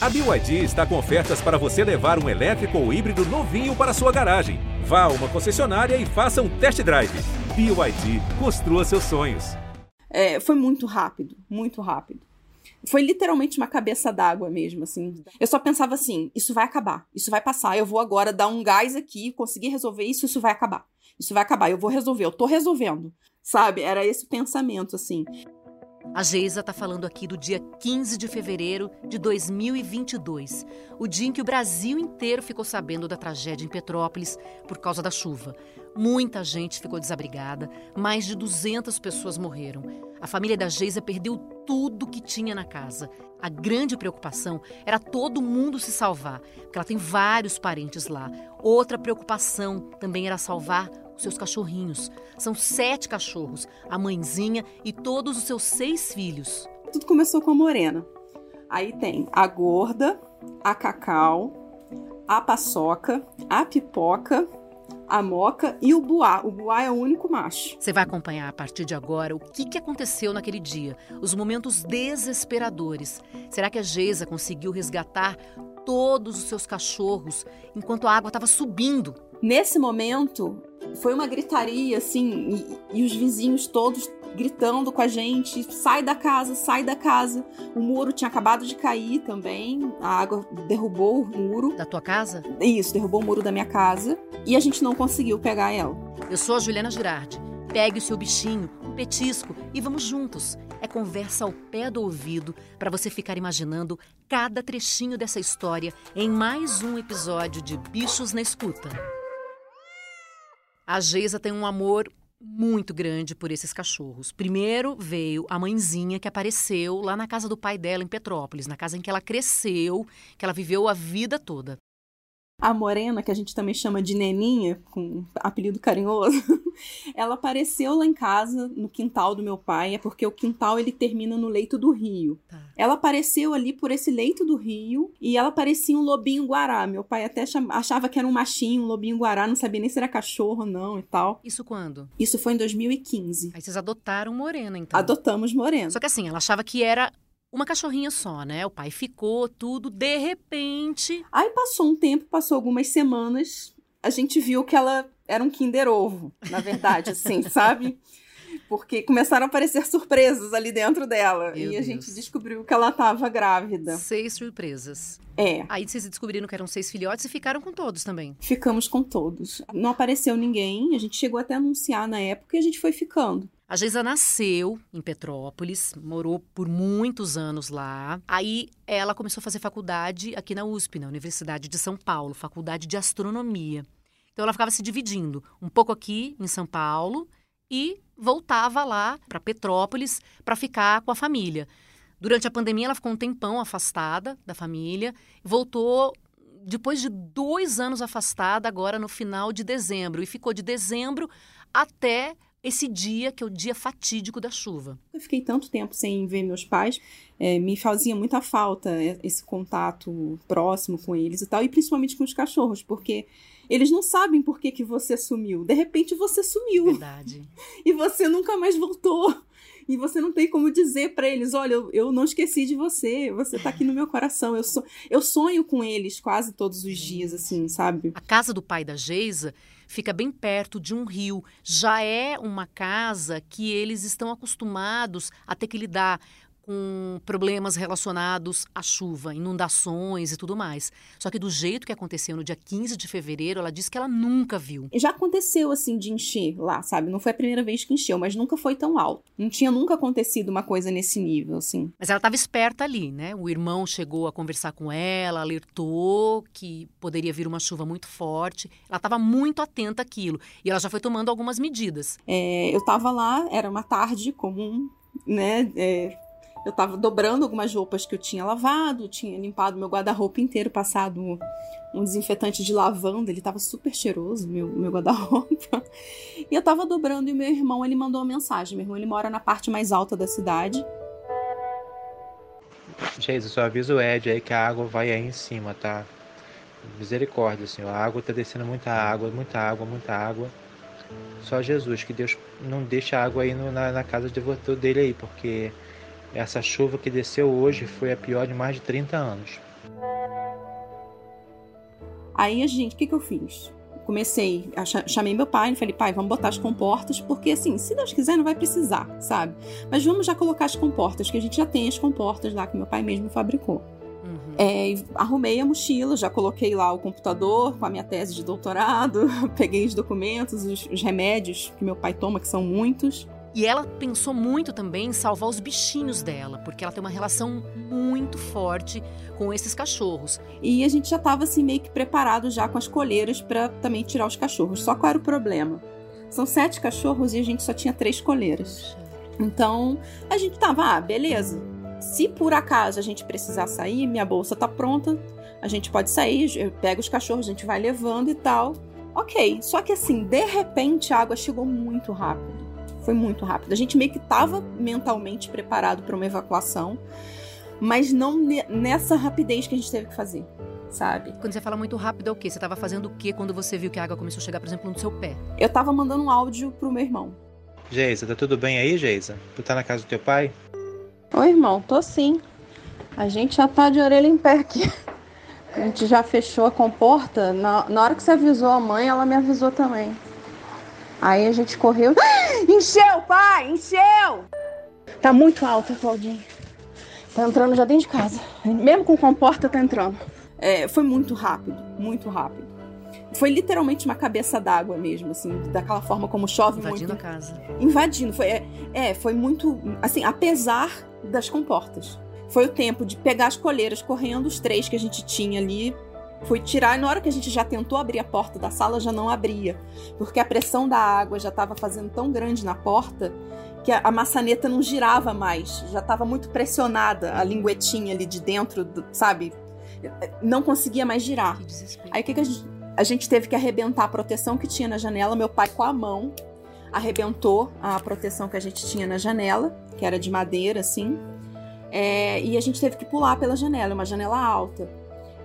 A BYD está com ofertas para você levar um elétrico ou híbrido novinho para sua garagem. Vá a uma concessionária e faça um test drive. BYD, construa seus sonhos. É, foi muito rápido, muito rápido. Foi literalmente uma cabeça d'água mesmo, assim. Eu só pensava assim: isso vai acabar, isso vai passar, eu vou agora dar um gás aqui, conseguir resolver isso, isso vai acabar. Isso vai acabar, eu vou resolver, eu tô resolvendo. Sabe? Era esse pensamento, assim. A Geisa está falando aqui do dia 15 de fevereiro de 2022, o dia em que o Brasil inteiro ficou sabendo da tragédia em Petrópolis por causa da chuva. Muita gente ficou desabrigada, mais de 200 pessoas morreram. A família da Geisa perdeu tudo que tinha na casa. A grande preocupação era todo mundo se salvar, porque ela tem vários parentes lá. Outra preocupação também era salvar seus cachorrinhos. São sete cachorros, a mãezinha e todos os seus seis filhos. Tudo começou com a Morena. Aí tem a gorda, a cacau, a paçoca, a pipoca, a moca e o buá. O buá é o único macho. Você vai acompanhar a partir de agora o que, que aconteceu naquele dia, os momentos desesperadores. Será que a Geisa conseguiu resgatar todos os seus cachorros enquanto a água estava subindo? Nesse momento, foi uma gritaria, assim, e, e, os vizinhos todos gritando com a gente: sai da casa, sai da casa. O muro tinha acabado de cair também, a água derrubou o muro. Da tua casa? Isso, derrubou o muro da minha casa e a gente não conseguiu pegar ela. Eu sou a Juliana Girardi. Pegue o seu bichinho, um petisco e vamos juntos. É conversa ao pé do ouvido para você ficar imaginando cada trechinho dessa história em mais um episódio de Bichos na Escuta. A Geisa tem um amor muito grande por esses cachorros. Primeiro veio a mãezinha que apareceu lá na casa do pai dela em Petrópolis, na casa em que ela cresceu, que ela viveu a vida toda. A Morena, que a gente também chama de Neninha, com apelido carinhoso, ela apareceu lá em casa, no quintal do meu pai, é porque o quintal ele termina no leito do rio. Tá. Ela apareceu ali por esse leito do rio e ela parecia um lobinho guará. Meu pai até achava que era um machinho, um lobinho guará, não sabia nem se era cachorro ou não e tal. Isso quando? Isso foi em 2015. Aí vocês adotaram Morena, então? Adotamos Morena. Só que assim, ela achava que era uma cachorrinha só, né? O pai ficou, tudo, de repente. Aí passou um tempo, passou algumas semanas, a gente viu que ela era um Kinder Ovo, na verdade, assim, sabe? Porque começaram a aparecer surpresas ali dentro dela. Meu e Deus. a gente descobriu que ela estava grávida. Seis surpresas. É. Aí vocês descobriram que eram seis filhotes e ficaram com todos também. Ficamos com todos. Não apareceu ninguém, a gente chegou até a anunciar na época e a gente foi ficando. A Geisa nasceu em Petrópolis, morou por muitos anos lá. Aí ela começou a fazer faculdade aqui na USP, na Universidade de São Paulo, faculdade de astronomia. Então ela ficava se dividindo, um pouco aqui em São Paulo e voltava lá para Petrópolis para ficar com a família. Durante a pandemia ela ficou um tempão afastada da família, voltou depois de dois anos afastada agora no final de dezembro e ficou de dezembro até esse dia, que é o dia fatídico da chuva. Eu fiquei tanto tempo sem ver meus pais, é, me fazia muita falta esse contato próximo com eles e tal, e principalmente com os cachorros, porque eles não sabem por que, que você sumiu. De repente você sumiu. Verdade. E você nunca mais voltou. E você não tem como dizer para eles: olha, eu, eu, não esqueci de você, você tá aqui no meu coração. Eu, so, eu sonho com eles quase todos os dias, assim, sabe? A casa do pai da Geisa fica bem perto de um rio. Já é uma casa que eles estão acostumados a ter que lidar com problemas relacionados à chuva, inundações e tudo mais. Só que do jeito que aconteceu no dia 15 de fevereiro, ela disse que ela nunca viu. Já aconteceu assim de encher lá, sabe? Não foi a primeira vez que encheu, mas nunca foi tão alto. Não tinha nunca acontecido uma coisa nesse nível, assim. Mas ela estava esperta ali, né? O irmão chegou a conversar com ela, alertou que poderia vir uma chuva muito forte. Ela estava muito atenta àquilo e ela já foi tomando algumas medidas. É, eu estava lá, era uma tarde comum, né? É eu tava dobrando algumas roupas que eu tinha lavado, tinha limpado meu guarda-roupa inteiro, passado um desinfetante de lavanda, ele tava super cheiroso, meu, meu guarda-roupa. E eu tava dobrando e meu irmão, ele mandou uma mensagem. Meu irmão, ele mora na parte mais alta da cidade. Jesus, só avisa o Ed aí que a água vai aí em cima, tá? Misericórdia, Senhor. A água tá descendo muita água, muita água, muita água. Só Jesus, que Deus não deixe a água aí no, na, na casa de dele aí, porque essa chuva que desceu hoje foi a pior de mais de 30 anos. Aí a gente, o que, que eu fiz? Comecei, chamei meu pai e falei, pai, vamos botar as comportas, porque assim, se Deus quiser, não vai precisar, sabe? Mas vamos já colocar as comportas, que a gente já tem as comportas lá que meu pai mesmo fabricou. Uhum. É, arrumei a mochila, já coloquei lá o computador com a minha tese de doutorado, peguei os documentos, os, os remédios que meu pai toma, que são muitos. E ela pensou muito também em salvar os bichinhos dela, porque ela tem uma relação muito forte com esses cachorros. E a gente já estava assim meio que preparado já com as coleiras para também tirar os cachorros. Só qual era o problema? São sete cachorros e a gente só tinha três coleiras. Então a gente tava, ah, beleza. Se por acaso a gente precisar sair, minha bolsa tá pronta, a gente pode sair, eu pego os cachorros, a gente vai levando e tal. Ok, só que assim, de repente a água chegou muito rápido foi muito rápido. A gente meio que estava mentalmente preparado para uma evacuação, mas não nessa rapidez que a gente teve que fazer, sabe? Quando você fala muito rápido, é o quê? Você estava fazendo o quê quando você viu que a água começou a chegar, por exemplo, no seu pé? Eu estava mandando um áudio pro meu irmão. Geisa, tá tudo bem aí, Geisa? Tu tá na casa do teu pai? Oi, irmão, tô sim. A gente já tá de orelha em pé aqui. A gente já fechou a comporta. Na, na hora que você avisou a mãe, ela me avisou também. Aí a gente correu. Encheu, pai! Encheu! Tá muito alto, Claudinho. Tá entrando já dentro de casa. Mesmo com comporta, tá entrando. É, foi muito rápido, muito rápido. Foi literalmente uma cabeça d'água mesmo, assim, daquela forma como chove Invadindo muito. Invadindo a casa. Invadindo. Foi, é, é, foi muito. Assim, apesar das comportas. Foi o tempo de pegar as coleiras correndo, os três que a gente tinha ali, Fui tirar e na hora que a gente já tentou abrir a porta da sala, já não abria. Porque a pressão da água já estava fazendo tão grande na porta que a, maçaneta não girava mais. Já estava muito pressionada a linguetinha ali de dentro, do, sabe? Não conseguia mais girar. Aí o que, que a, gente, a gente teve que arrebentar a proteção que tinha na janela. Meu pai, com a mão, arrebentou a proteção que a gente tinha na janela, que era de madeira, assim. É, e a gente teve que pular pela janela, uma janela alta.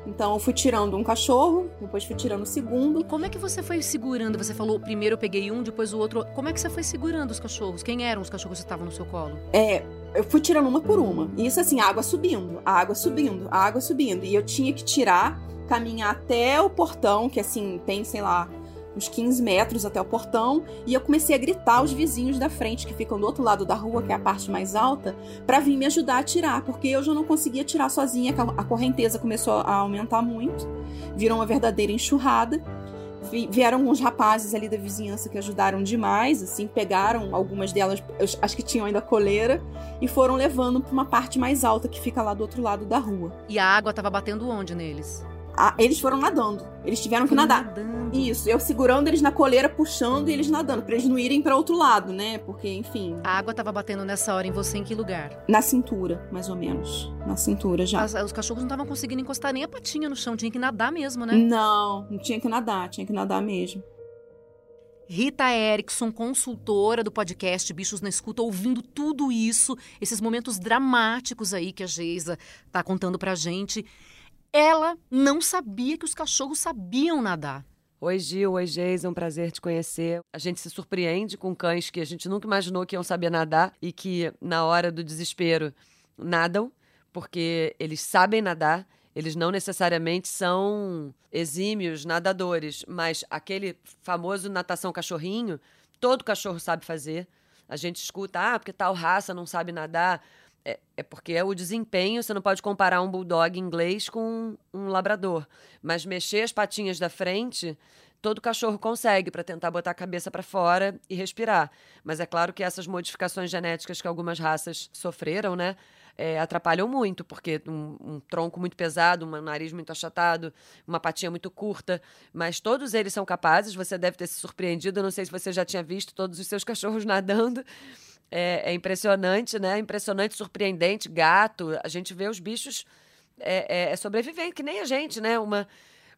Então eu fui tirando um cachorro, depois fui tirando o segundo. Como é que você foi segurando? Você falou primeiro eu peguei um, depois o outro. Como é que você foi segurando os cachorros? Quem eram os cachorros que estavam no seu colo? É, eu fui tirando uma por uma. E isso assim, a água subindo, a água subindo, a água subindo. E eu tinha que tirar, caminhar até o portão, que assim, tem, sei lá, uns 15 metros até o portão, e eu comecei a gritar aos vizinhos da frente, que ficam do outro lado da rua, que é a parte mais alta, para vir me ajudar a tirar, porque eu já não conseguia tirar sozinha, a correnteza começou a aumentar muito, virou uma verdadeira enxurrada. Vieram uns rapazes ali da vizinhança que ajudaram demais, assim, pegaram algumas delas, acho que tinham ainda coleira, e foram levando para uma parte mais alta que fica lá do outro lado da rua. E a água estava batendo onde neles? Ah, eles foram nadando. Eles tiveram que nadar. Nadando. Isso, eu segurando eles na coleira, puxando e eles nadando, para eles não irem para outro lado, né? Porque, enfim. A água tava batendo nessa hora em você em que lugar? Na cintura, mais ou menos. Na cintura já. As, os cachorros não estavam conseguindo encostar nem a patinha no chão, tinha que nadar mesmo, né? Não, não tinha que nadar, tinha que nadar mesmo. Rita Erickson, consultora do podcast Bichos na Escuta, ouvindo tudo isso, esses momentos dramáticos aí que a Geisa tá contando pra gente. Ela não sabia que os cachorros sabiam nadar. Oi, Gil. Oi, Geis. É um prazer te conhecer. A gente se surpreende com cães que a gente nunca imaginou que iam saber nadar e que, na hora do desespero, nadam, porque eles sabem nadar. Eles não necessariamente são exímios nadadores, mas aquele famoso natação cachorrinho, todo cachorro sabe fazer. A gente escuta, ah, porque tal raça não sabe nadar. É, é, porque é o desempenho, você não pode comparar um bulldog inglês com um labrador. Mas mexer as patinhas da frente, todo cachorro consegue para tentar botar a cabeça para fora e respirar. Mas é claro que essas modificações genéticas que algumas raças sofreram, né? É, atrapalham muito, porque um, um, tronco muito pesado, um nariz muito achatado, uma patinha muito curta, mas todos eles são capazes. Você deve ter se surpreendido. Eu não sei se você já tinha visto todos os seus cachorros nadando, é, é impressionante, né? Impressionante, surpreendente. Gato, a gente vê os bichos é, é, é sobrevivendo, que nem a gente, né? Uma,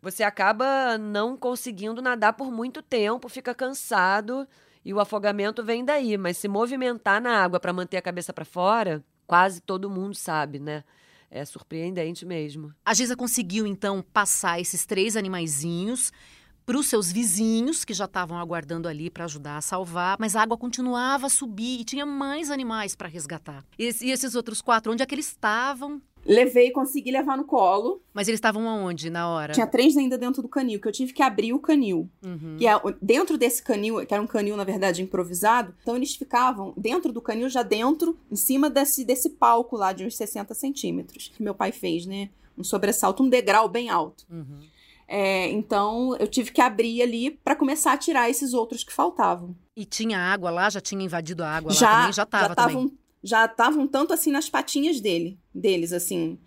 você acaba não conseguindo nadar por muito tempo, fica cansado e o afogamento vem daí. Mas se movimentar na água para manter a cabeça para fora, quase todo mundo sabe, né? É surpreendente mesmo. A Giza conseguiu, então, passar esses três animaizinhos para os seus vizinhos que já estavam aguardando ali para ajudar a salvar, mas a água continuava a subir e tinha mais animais para resgatar. E, e, esses outros quatro, onde é que eles estavam? Levei, consegui levar no colo. Mas eles estavam aonde na hora? Tinha três ainda dentro do canil, que eu tive que abrir o canil. Uhum. E é, dentro desse canil, que era um canil, na verdade, improvisado, então eles ficavam dentro do canil, já dentro, em cima desse, desse palco lá de uns 60 centímetros, que meu pai fez, né? Um sobressalto, um degrau bem alto. Uhum. É, então eu tive que abrir ali para começar a tirar esses outros que faltavam. E tinha água lá? Já tinha invadido a água já, lá também? Já tava já também? tavam, Já estavam tanto assim nas patinhas dele, deles, assim.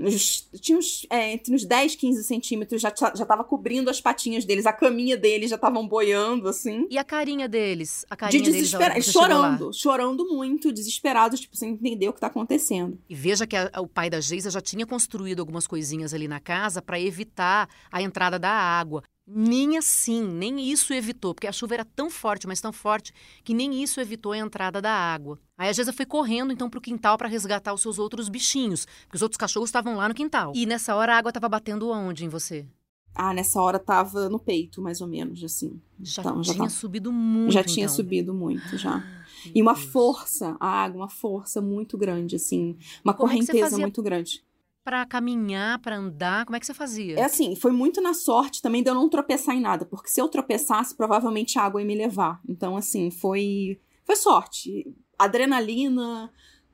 Nos, tinha uns, é, entre uns 10, 15 centímetros, já, já tava cobrindo as patinhas deles, a caminha deles já estavam boiando, assim. E a carinha deles? A De carinha desespero, chegou lá? chorando, chorando muito, desesperados, tipo, sem entender o que tá acontecendo. E veja que a- o pai da Geisa já tinha construído algumas coisinhas ali na casa para evitar a entrada da água. Nem assim, nem isso evitou, porque a chuva era tão forte, mas tão forte, que nem isso evitou a entrada da água. Aí a Geisa foi correndo então pro quintal para resgatar os seus outros bichinhos, porque os outros cachorros estavam lá no quintal. E nessa hora a água estava batendo aonde em você? Ah, nessa hora tava no peito, mais ou menos, assim. Já Então, já tinha tá- subido muito. já tinha então. subido muito, já. Meu E uma Deus. força, a água, uma força muito grande, assim. Uma Como é correnteza fazia? muito grande. Pra caminhar, pra andar, como é que você fazia? É assim, foi muito na sorte também de eu não tropeçar em nada, porque se eu tropeçasse, provavelmente a água ia me levar. Então, assim, foi, foi sorte. Adrenalina,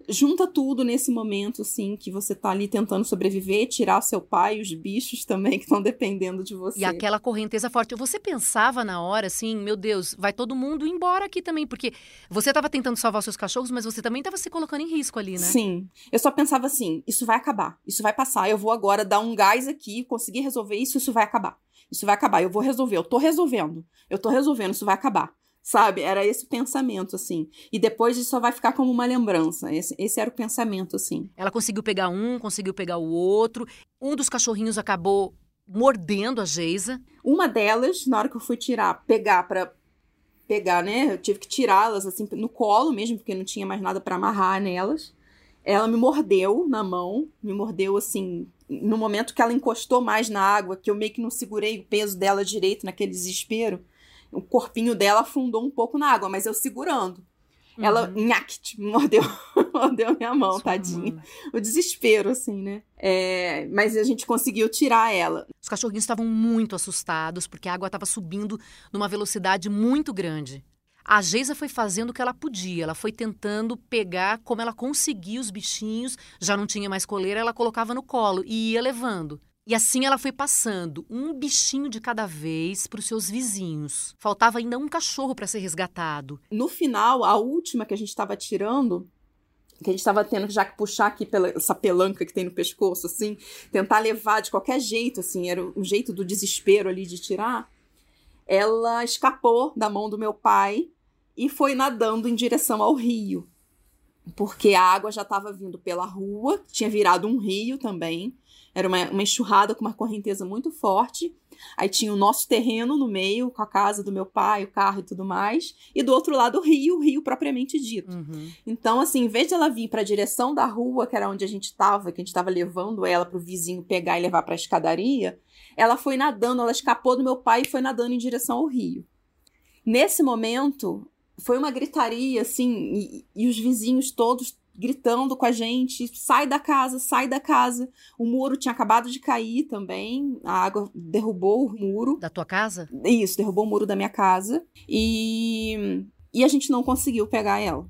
junta tudo nesse momento, assim, que você tá ali tentando sobreviver, tirar seu pai, os bichos também que estão dependendo de você. E aquela correnteza forte. Você pensava na hora, assim, meu Deus, vai todo mundo embora aqui também, porque você estava tentando salvar seus cachorros, mas você também estava se colocando em risco ali, né? Sim. Eu só pensava assim: isso vai acabar, isso vai passar, eu vou agora dar um gás aqui, conseguir resolver isso, isso vai acabar. Isso vai acabar, eu vou resolver, eu tô resolvendo, eu tô resolvendo, isso vai acabar. Sabe? Era esse o pensamento, assim. E depois isso só vai ficar como uma lembrança. Esse, esse era o pensamento, assim. Ela conseguiu pegar um, conseguiu pegar o outro. Um dos cachorrinhos acabou mordendo a Geisa. Uma delas, na hora que eu fui tirar, pegar pra. Pegar, né? Eu tive que tirá-las, assim, no colo mesmo, porque não tinha mais nada pra amarrar nelas. Ela me mordeu na mão, me mordeu assim, no momento que ela encostou mais na água, que eu meio que não segurei o peso dela direito naquele desespero. O corpinho dela afundou um pouco na água, mas eu segurando. Ela, nhact, mordeu, mordeu minha mão, Sua tadinha. mãe. O desespero, assim, né? É, mas a gente conseguiu tirar ela. Os cachorrinhos estavam muito assustados, porque a água estava subindo numa velocidade muito grande. A Geisa foi fazendo o que ela podia, ela foi tentando pegar como ela conseguia os bichinhos, já não tinha mais coleira, ela colocava no colo e ia levando. E assim ela foi passando, um bichinho de cada vez para os seus vizinhos. Faltava ainda um cachorro para ser resgatado. No final, a última que a gente estava tirando, que a gente estava tendo já que puxar aqui pela essa pelanca que tem no pescoço, assim, tentar levar de qualquer jeito, assim, era o jeito do desespero ali de tirar. Ela escapou da mão do meu pai e foi nadando em direção ao rio. Porque a água já estava vindo pela rua, tinha virado um rio também. Era uma, uma enxurrada com uma correnteza muito forte. Aí tinha o nosso terreno no meio, com a casa do meu pai, o carro e tudo mais. E do outro lado o rio, o rio propriamente dito. Uhum. Então, assim, em vez de ela vir para a direção da rua, que era onde a gente estava, que a gente estava levando ela para o vizinho pegar e levar para a escadaria, ela foi nadando, ela escapou do meu pai e foi nadando em direção ao rio. Nesse momento, foi uma gritaria, assim, e, e os vizinhos todos gritando com a gente: sai da casa, sai da casa. O muro tinha acabado de cair também, a água derrubou o muro. Da tua casa? Isso, derrubou o muro da minha casa. E, e a gente não conseguiu pegar ela.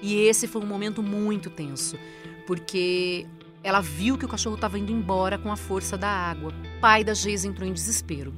E esse foi um momento muito tenso, porque ela viu que o cachorro estava indo embora com a força da água. O pai da Geisa entrou em desespero.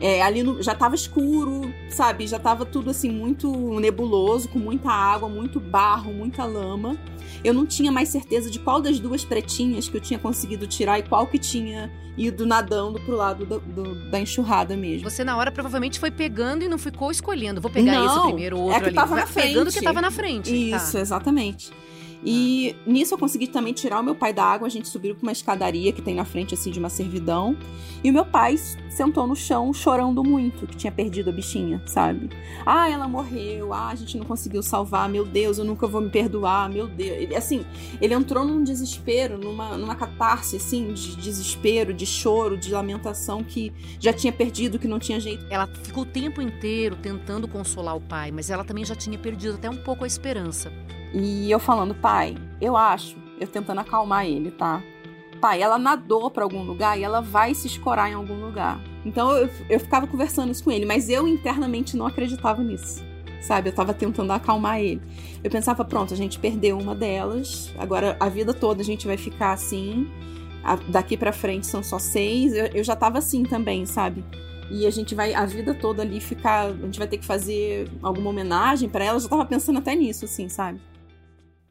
É, ali no- já tava escuro, sabe? Já tava tudo assim muito nebuloso, com muita água, muito barro, muita lama. Eu não tinha mais certeza de qual das duas pretinhas que eu tinha conseguido tirar e qual que tinha ido nadando pro lado do- do- da enxurrada mesmo. Você, na hora, provavelmente foi pegando e não ficou escolhendo. Vou pegar Não, esse primeiro, o outro é que ali. tava na Pegando o que frente. tava na frente. tá. Isso, exatamente. E nisso eu consegui também tirar o meu pai da água. A gente subiu pra uma escadaria que tem na frente, assim, de uma servidão. E o meu pai sentou no chão chorando muito, que tinha perdido a bichinha, sabe? Ah, ela morreu. Ah, a gente não conseguiu salvar. Meu Deus, eu nunca vou me perdoar. Meu Deus. Ele, assim, ele entrou num desespero, numa, numa catarse, assim, de desespero, de choro, de lamentação que já tinha perdido, que não tinha jeito. Ela ficou o tempo inteiro tentando consolar o pai, mas ela também já tinha perdido até um pouco a esperança. E eu falando, pai, eu acho eu tentando acalmar ele, tá? Pai, ela nadou para algum lugar e ela vai se escorar em algum lugar. Então eu, eu ficava conversando isso com ele, mas eu internamente não acreditava nisso. Sabe, eu tava tentando acalmar ele. Eu pensava, pronto, a gente perdeu uma delas, agora a vida toda a gente vai ficar assim. A, daqui para frente são só seis. Eu, eu já tava assim também, sabe? E a gente vai a vida toda ali ficar. A gente vai ter que fazer alguma homenagem para ela. Eu já tava pensando até nisso, assim, sabe?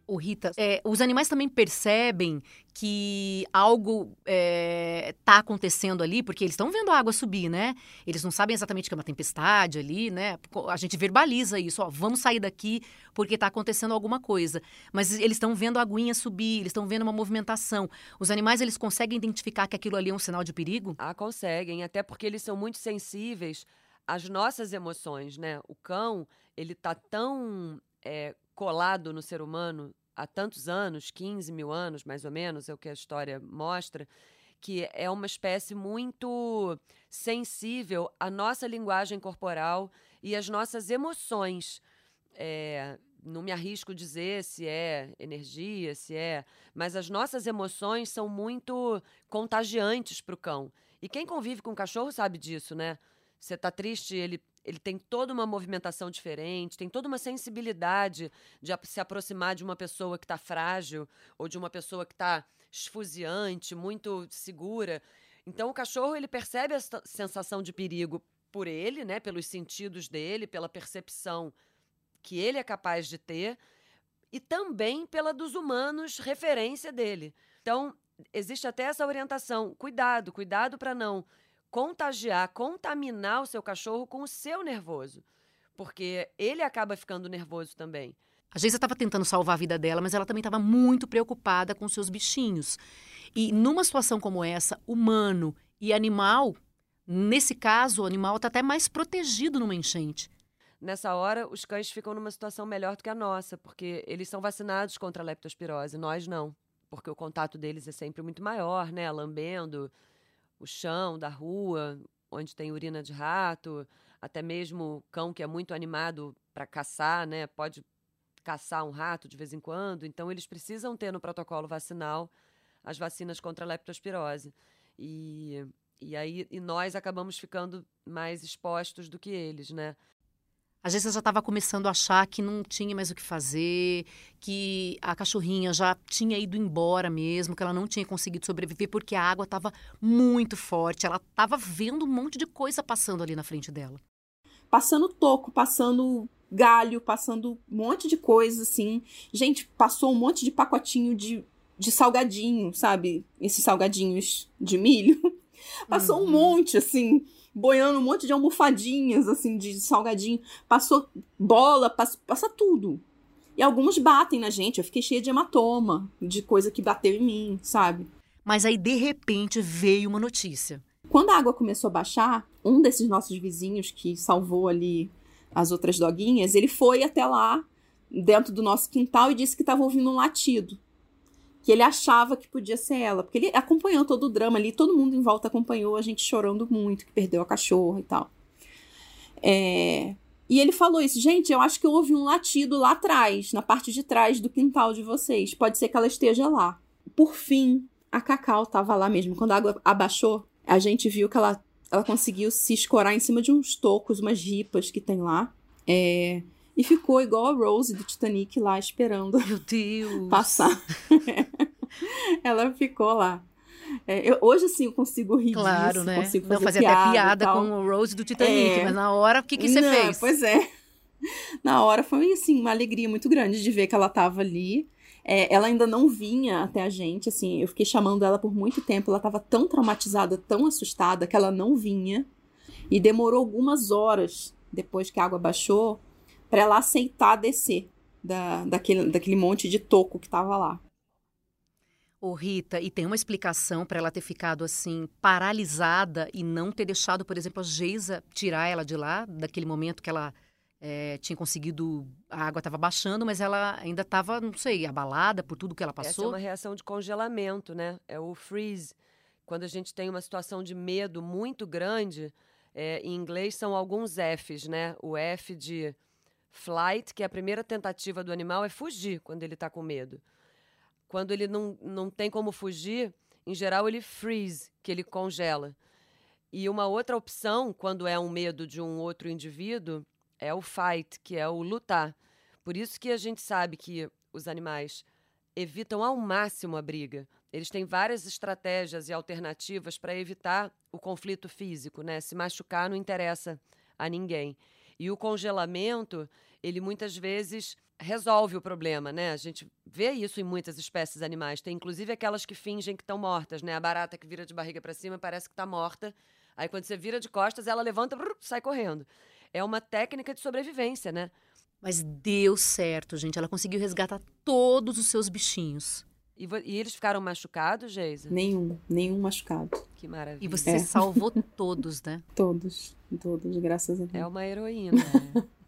O Rita, é, os animais também percebem que algo está é, tá acontecendo ali, porque eles estão vendo a água subir, né? Eles não sabem exatamente que é uma tempestade ali, né? A gente verbaliza isso, ó, vamos sair daqui porque está acontecendo alguma coisa. Mas eles estão vendo a aguinha subir, eles estão vendo uma movimentação. Os animais, eles conseguem identificar que aquilo ali é um sinal de perigo? Ah, conseguem, até porque eles são muito sensíveis às nossas emoções, né? O cão, ele tá tão é, colado no ser humano há tantos anos 15 mil anos, mais ou menos, é o que a história mostra que é uma espécie muito sensível à nossa linguagem corporal e às nossas emoções. É, não me arrisco dizer se é energia, se é. Mas as nossas emoções são muito contagiantes para o cão. E quem convive com o cachorro sabe disso, né? Você está triste, ele ele tem toda uma movimentação diferente, tem toda uma sensibilidade de se aproximar de uma pessoa que está frágil ou de uma pessoa que está esfuziante, muito segura. Então o cachorro ele percebe essa sensação de perigo por ele, né, pelos sentidos dele, pela percepção que ele é capaz de ter e também pela dos humanos referência dele. Então existe até essa orientação, cuidado, cuidado para não contagiar, contaminar o seu cachorro com o seu nervoso. Porque ele acaba ficando nervoso também. A Geisa estava tentando salvar a vida dela, mas ela também estava muito preocupada com seus bichinhos. E numa situação como essa, humano e animal, nesse caso, o animal está até mais protegido numa enchente. Nessa hora, os cães ficam numa situação melhor do que a nossa, porque eles são vacinados contra a leptospirose, nós não. Porque o contato deles é sempre muito maior, né? Lambendo, o chão da rua, onde tem urina de rato, até mesmo cão que é muito animado para caçar, né? Pode caçar um rato de vez em quando. Então, eles precisam ter no protocolo vacinal as vacinas contra a leptospirose. E, e aí e nós acabamos ficando mais expostos do que eles, né? Às vezes eu já estava começando a achar que não tinha mais o que fazer, que a cachorrinha já tinha ido embora mesmo, que ela não tinha conseguido sobreviver porque a água estava muito forte. Ela estava vendo um monte de coisa passando ali na frente dela. Passando toco, passando galho, passando um monte de coisa assim. Gente, passou um monte de pacotinho de, de salgadinho, sabe? Esses salgadinhos de milho. Passou uhum. um monte, assim boiando um monte de almofadinhas, assim, de salgadinho. Passou bola, passa, passa tudo. E alguns batem na gente. Eu fiquei cheia de hematoma, de coisa que bateu em mim, sabe? Mas aí, de repente, veio uma notícia. Quando a água começou a baixar, um desses nossos vizinhos que salvou ali as outras doguinhas, ele foi até lá, dentro do nosso quintal, e disse que estava ouvindo um latido que ele achava que podia ser ela, porque ele acompanhou todo o drama ali, todo mundo em volta acompanhou, a gente chorando muito, que perdeu a cachorra e tal. É... E ele falou isso, gente, eu acho que eu ouvi um latido lá atrás, na parte de trás do quintal de vocês. Pode ser que ela esteja lá. Por fim, a Cacau estava lá mesmo. Quando a água abaixou, a gente viu que ela, ela conseguiu se escorar em cima de uns tocos, umas ripas que tem lá. É... E ficou igual a Rose do Titanic lá esperando Meu Deus. passar. Ela ficou lá. É, eu, hoje sim eu consigo rir claro, disso, né? consigo fazer Não fazer piada até piada com o Rose do Titanic, é... mas na hora o que, que você não, fez? Pois é. Na hora foi assim uma alegria muito grande de ver que ela estava ali. É, ela ainda não vinha até a gente, assim, eu fiquei chamando ela por muito tempo, ela estava tão traumatizada, tão assustada que ela não vinha. E demorou algumas horas depois que a água baixou para ela aceitar descer da, daquele, daquele monte de toco que estava lá. Ô Rita, e tem uma explicação para ela ter ficado assim paralisada e não ter deixado, por exemplo, a Geisa tirar ela de lá, daquele momento que ela é, tinha conseguido, a água estava baixando, mas ela ainda estava, não sei, abalada por tudo que ela passou. Essa é uma reação de congelamento, né? É o freeze. Quando a gente tem uma situação de medo muito grande, é, em inglês são alguns Fs, né? O F de flight, que é a primeira tentativa do animal, é fugir quando ele está com medo. quando ele não, não tem como fugir, em geral ele freeze, que ele congela. E uma outra opção, quando é um medo de um outro indivíduo, é o fight, que é o lutar. Por isso que a gente sabe que os animais evitam ao máximo a briga. Eles têm várias estratégias e alternativas para evitar o conflito físico, né? Se machucar não interessa a ninguém. E o congelamento, ele muitas vezes resolve o problema, né? A gente vê isso em muitas espécies animais. Tem inclusive aquelas que fingem que estão mortas, né? A barata que vira de barriga para cima parece que está morta. Aí quando você vira de costas, ela levanta, sai correndo. É uma técnica de sobrevivência, né? Mas deu certo, gente. Ela conseguiu resgatar todos os seus bichinhos. E, e eles ficaram machucados, Geisa? Nenhum, nenhum machucado. Que maravilha. E você é. salvou todos, né? Todos, todos, graças a Deus. É uma heroína.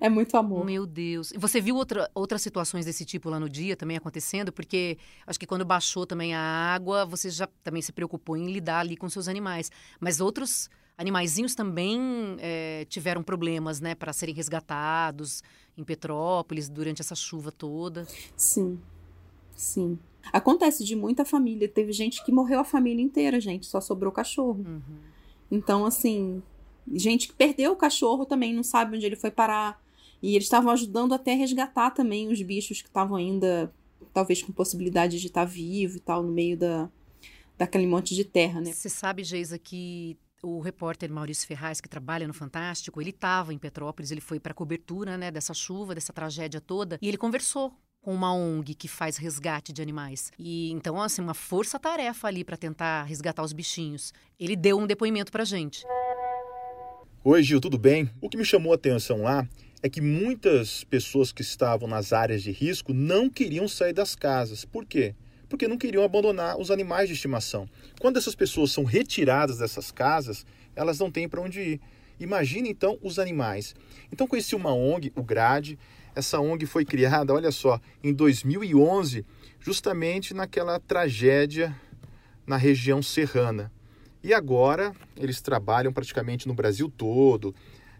É muito amor. Meu Deus. E você viu outra, outras situações desse tipo lá no dia também acontecendo? Porque acho que quando baixou também a água, você já também se preocupou em lidar ali com seus animais. Mas outros animaizinhos também é, tiveram problemas, né, para serem resgatados em Petrópolis durante essa chuva toda. Sim, sim. Acontece de muita família. Teve gente que morreu a família inteira, gente. Só sobrou cachorro. Uhum. Então, assim, gente que perdeu o cachorro também, não sabe onde ele foi parar. E eles estavam ajudando até a resgatar também os bichos que estavam ainda, talvez com possibilidade de estar vivo e tal, no meio da, daquele monte de terra, né? Você sabe, Geisa, que o repórter Maurício Ferraz, que trabalha no Fantástico, ele estava em Petrópolis, ele foi para a cobertura né, dessa chuva, dessa tragédia toda, e ele conversou com uma ONG que faz resgate de animais. E então, assim, uma força-tarefa ali para tentar resgatar os bichinhos. Ele deu um depoimento para gente. Oi, Gil, tudo bem? O que me chamou a atenção lá é que muitas pessoas que estavam nas áreas de risco não queriam sair das casas. Por quê? Porque não queriam abandonar os animais de estimação. Quando essas pessoas são retiradas dessas casas, elas não têm para onde ir. Imagine então os animais. Então conheci uma ONG, o GRADE. Essa ONG foi criada, olha só, em 2011, justamente naquela tragédia na região serrana. E agora eles trabalham praticamente no Brasil todo.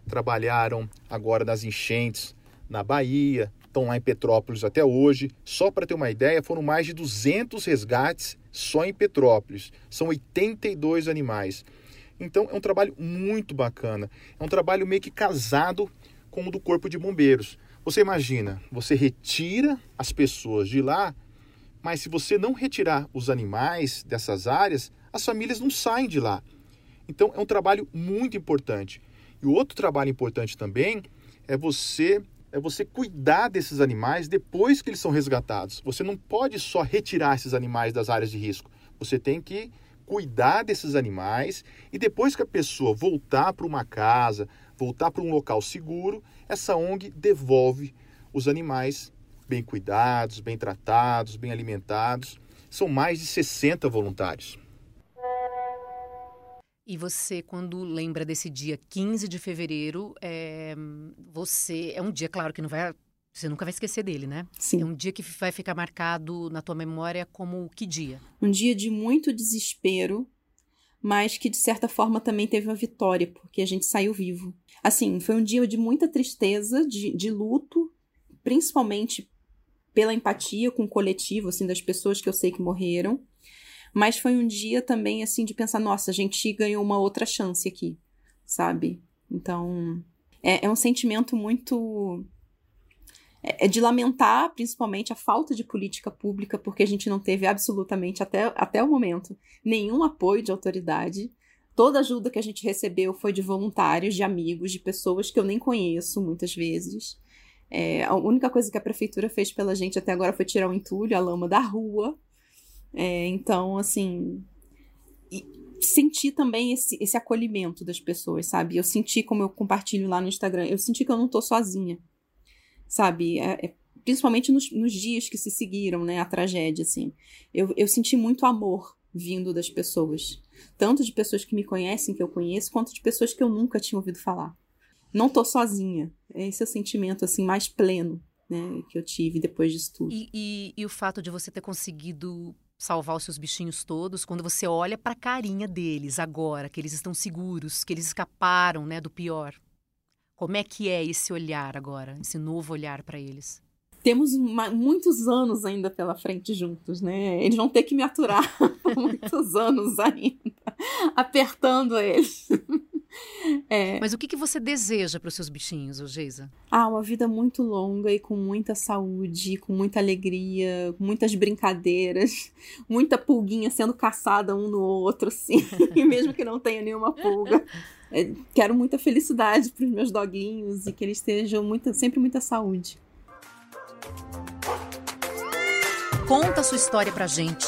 Trabalharam agora nas enchentes na Bahia, estão lá em Petrópolis até hoje. Só para ter uma ideia, foram mais de 200 resgates só em Petrópolis. São 82 animais. Então é um trabalho muito bacana. É um trabalho meio que casado com o do Corpo de Bombeiros. Você imagina, você retira as pessoas de lá, mas se você não retirar os animais dessas áreas, as famílias não saem de lá. Então é um trabalho muito importante. E o outro trabalho importante também é você é você cuidar desses animais depois que eles são resgatados. Você não pode só retirar esses animais das áreas de risco. Você tem que cuidar desses animais e depois que a pessoa voltar para uma casa, voltar para um local seguro, essa ONG devolve os animais bem cuidados, bem tratados, bem alimentados. São mais de 60 voluntários. E você, quando lembra desse dia 15 de fevereiro, é, você. É um dia, claro, que não vai. Você nunca vai esquecer dele, né? Sim. É um dia que vai ficar marcado na tua memória como que dia? Um dia de muito desespero, mas que de certa forma também teve uma vitória, porque a gente saiu vivo. Assim, foi um dia de muita tristeza, de, de luto, principalmente pela empatia com o coletivo, assim, das pessoas que eu sei que morreram. Mas foi um dia também, assim, de pensar, nossa, a gente ganhou uma outra chance aqui, sabe? Então, é, é um sentimento muito. É, é de lamentar, principalmente, a falta de política pública, porque a gente não teve absolutamente, até, até o momento, nenhum apoio de autoridade. Toda ajuda que a gente recebeu foi de voluntários, de amigos, de pessoas que eu nem conheço muitas vezes. É, a única coisa que a prefeitura fez pela gente até agora foi tirar o entulho, a lama da rua, é, então, assim. Senti também esse, esse acolhimento das pessoas, sabe? Eu senti, como eu compartilho lá no Instagram, eu senti que eu não tô sozinha, sabe? É, é, principalmente nos, nos, dias que se seguiram, né? A tragédia, assim. Eu, eu senti muito amor vindo das pessoas. Tanto de pessoas que me conhecem, que eu conheço, quanto de pessoas que eu nunca tinha ouvido falar. Não tô sozinha. Esse é o sentimento, assim, mais pleno, né? Que eu tive depois disso tudo. E, e, e o fato de você ter conseguido salvar os seus bichinhos todos, quando você olha para a carinha deles agora, que eles estão seguros, que eles escaparam, né, do pior. Como é que é esse olhar agora, esse novo olhar para eles? temos uma, muitos anos ainda pela frente juntos, né? Eles vão ter que me aturar por muitos anos ainda, apertando eles. É. Mas o que, que você deseja para os seus bichinhos, Geisa? Ah, uma vida muito longa e com muita saúde, com muita alegria, com muitas brincadeiras, muita pulguinha sendo caçada um no outro, assim, mesmo que não tenha nenhuma pulga. É, quero muita felicidade para os meus doguinhos e que eles estejam muito, sempre muita saúde. Conta a sua história pra gente.